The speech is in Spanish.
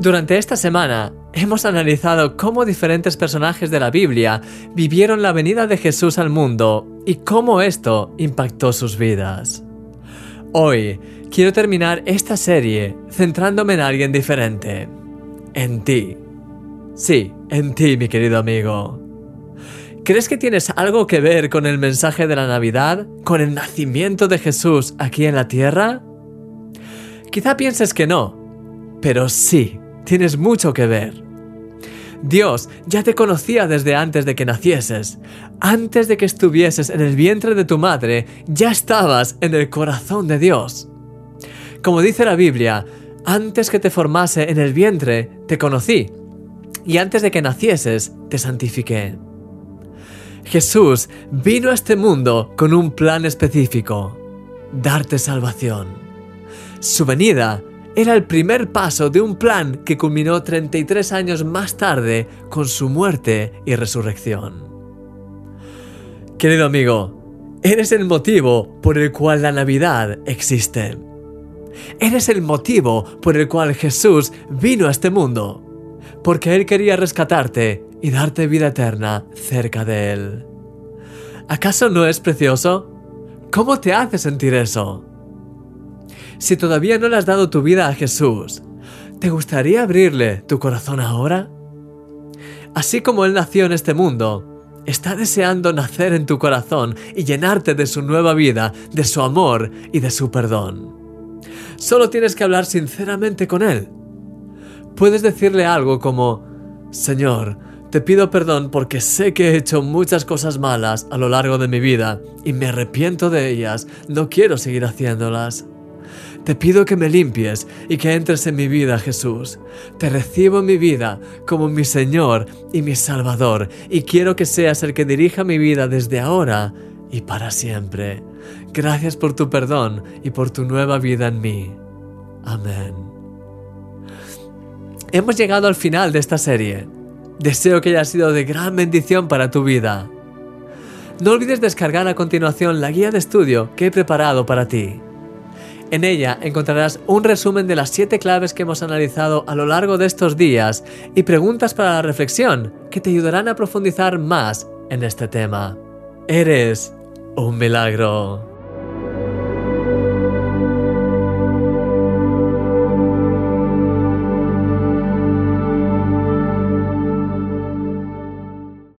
Durante esta semana hemos analizado cómo diferentes personajes de la Biblia vivieron la venida de Jesús al mundo y cómo esto impactó sus vidas. Hoy quiero terminar esta serie centrándome en alguien diferente, en ti. Sí, en ti, mi querido amigo. ¿Crees que tienes algo que ver con el mensaje de la Navidad, con el nacimiento de Jesús aquí en la tierra? Quizá pienses que no, pero sí tienes mucho que ver. Dios ya te conocía desde antes de que nacieses. Antes de que estuvieses en el vientre de tu madre, ya estabas en el corazón de Dios. Como dice la Biblia, antes que te formase en el vientre, te conocí. Y antes de que nacieses, te santifiqué. Jesús vino a este mundo con un plan específico, darte salvación. Su venida era el primer paso de un plan que culminó 33 años más tarde con su muerte y resurrección. Querido amigo, eres el motivo por el cual la Navidad existe. Eres el motivo por el cual Jesús vino a este mundo, porque Él quería rescatarte y darte vida eterna cerca de Él. ¿Acaso no es precioso? ¿Cómo te hace sentir eso? Si todavía no le has dado tu vida a Jesús, ¿te gustaría abrirle tu corazón ahora? Así como Él nació en este mundo, está deseando nacer en tu corazón y llenarte de su nueva vida, de su amor y de su perdón. Solo tienes que hablar sinceramente con Él. Puedes decirle algo como, Señor, te pido perdón porque sé que he hecho muchas cosas malas a lo largo de mi vida y me arrepiento de ellas, no quiero seguir haciéndolas. Te pido que me limpies y que entres en mi vida, Jesús. Te recibo en mi vida como mi Señor y mi Salvador y quiero que seas el que dirija mi vida desde ahora y para siempre. Gracias por tu perdón y por tu nueva vida en mí. Amén. Hemos llegado al final de esta serie. Deseo que haya sido de gran bendición para tu vida. No olvides descargar a continuación la guía de estudio que he preparado para ti. En ella encontrarás un resumen de las siete claves que hemos analizado a lo largo de estos días y preguntas para la reflexión que te ayudarán a profundizar más en este tema. Eres un milagro.